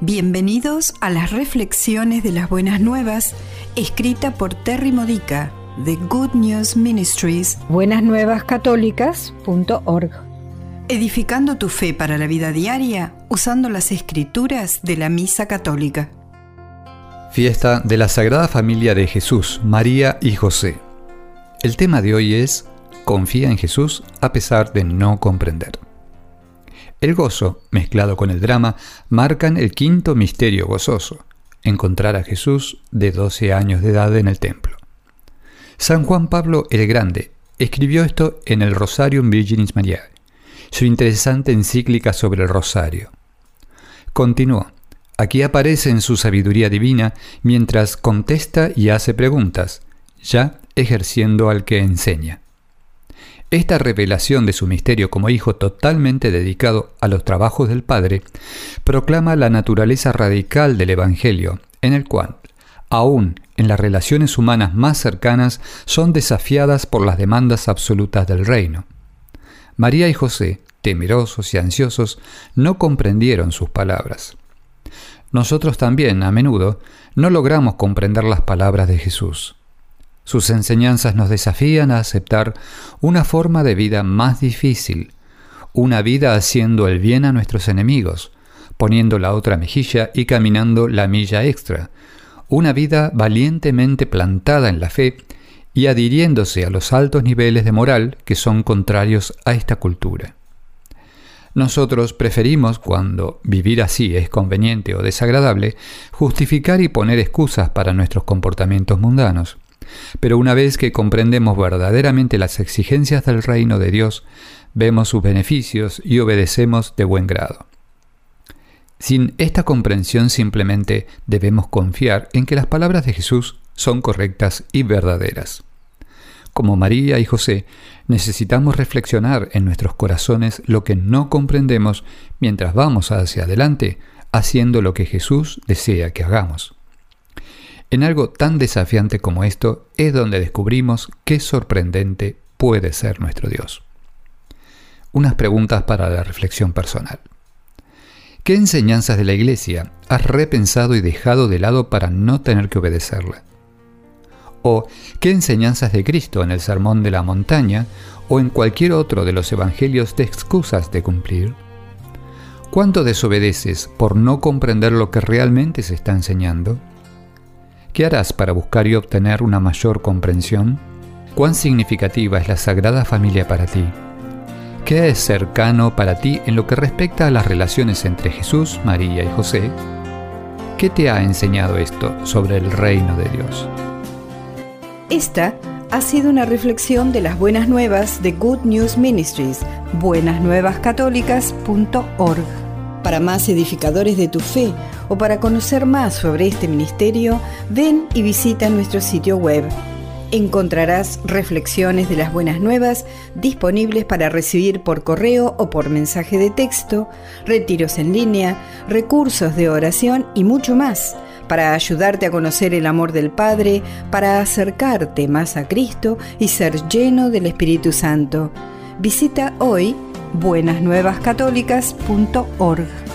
Bienvenidos a las reflexiones de las buenas nuevas, escrita por Terry Modica de Good News Ministries. Buenasnuevascatólicas.org. Edificando tu fe para la vida diaria usando las escrituras de la Misa Católica. Fiesta de la Sagrada Familia de Jesús, María y José. El tema de hoy es Confía en Jesús a pesar de no comprender. El gozo, mezclado con el drama, marcan el quinto misterio gozoso, encontrar a Jesús de 12 años de edad en el templo. San Juan Pablo el Grande escribió esto en el Rosarium Virginis Mariae, su interesante encíclica sobre el rosario. Continuó, aquí aparece en su sabiduría divina mientras contesta y hace preguntas, ya ejerciendo al que enseña. Esta revelación de su misterio como hijo totalmente dedicado a los trabajos del Padre proclama la naturaleza radical del Evangelio, en el cual, aún en las relaciones humanas más cercanas, son desafiadas por las demandas absolutas del reino. María y José, temerosos y ansiosos, no comprendieron sus palabras. Nosotros también, a menudo, no logramos comprender las palabras de Jesús. Sus enseñanzas nos desafían a aceptar una forma de vida más difícil, una vida haciendo el bien a nuestros enemigos, poniendo la otra mejilla y caminando la milla extra, una vida valientemente plantada en la fe y adhiriéndose a los altos niveles de moral que son contrarios a esta cultura. Nosotros preferimos, cuando vivir así es conveniente o desagradable, justificar y poner excusas para nuestros comportamientos mundanos. Pero una vez que comprendemos verdaderamente las exigencias del reino de Dios, vemos sus beneficios y obedecemos de buen grado. Sin esta comprensión simplemente debemos confiar en que las palabras de Jesús son correctas y verdaderas. Como María y José, necesitamos reflexionar en nuestros corazones lo que no comprendemos mientras vamos hacia adelante haciendo lo que Jesús desea que hagamos. En algo tan desafiante como esto es donde descubrimos qué sorprendente puede ser nuestro Dios. Unas preguntas para la reflexión personal. ¿Qué enseñanzas de la Iglesia has repensado y dejado de lado para no tener que obedecerla? ¿O qué enseñanzas de Cristo en el Sermón de la Montaña o en cualquier otro de los Evangelios de excusas de cumplir? ¿Cuánto desobedeces por no comprender lo que realmente se está enseñando? ¿Qué harás para buscar y obtener una mayor comprensión? ¿Cuán significativa es la Sagrada Familia para ti? ¿Qué es cercano para ti en lo que respecta a las relaciones entre Jesús, María y José? ¿Qué te ha enseñado esto sobre el reino de Dios? Esta ha sido una reflexión de las buenas nuevas de Good News Ministries, buenasnuevascatólicas.org. Para más edificadores de tu fe o para conocer más sobre este ministerio, ven y visita nuestro sitio web. Encontrarás reflexiones de las buenas nuevas disponibles para recibir por correo o por mensaje de texto, retiros en línea, recursos de oración y mucho más para ayudarte a conocer el amor del Padre, para acercarte más a Cristo y ser lleno del Espíritu Santo. Visita hoy buenasnuevascatólicas.org.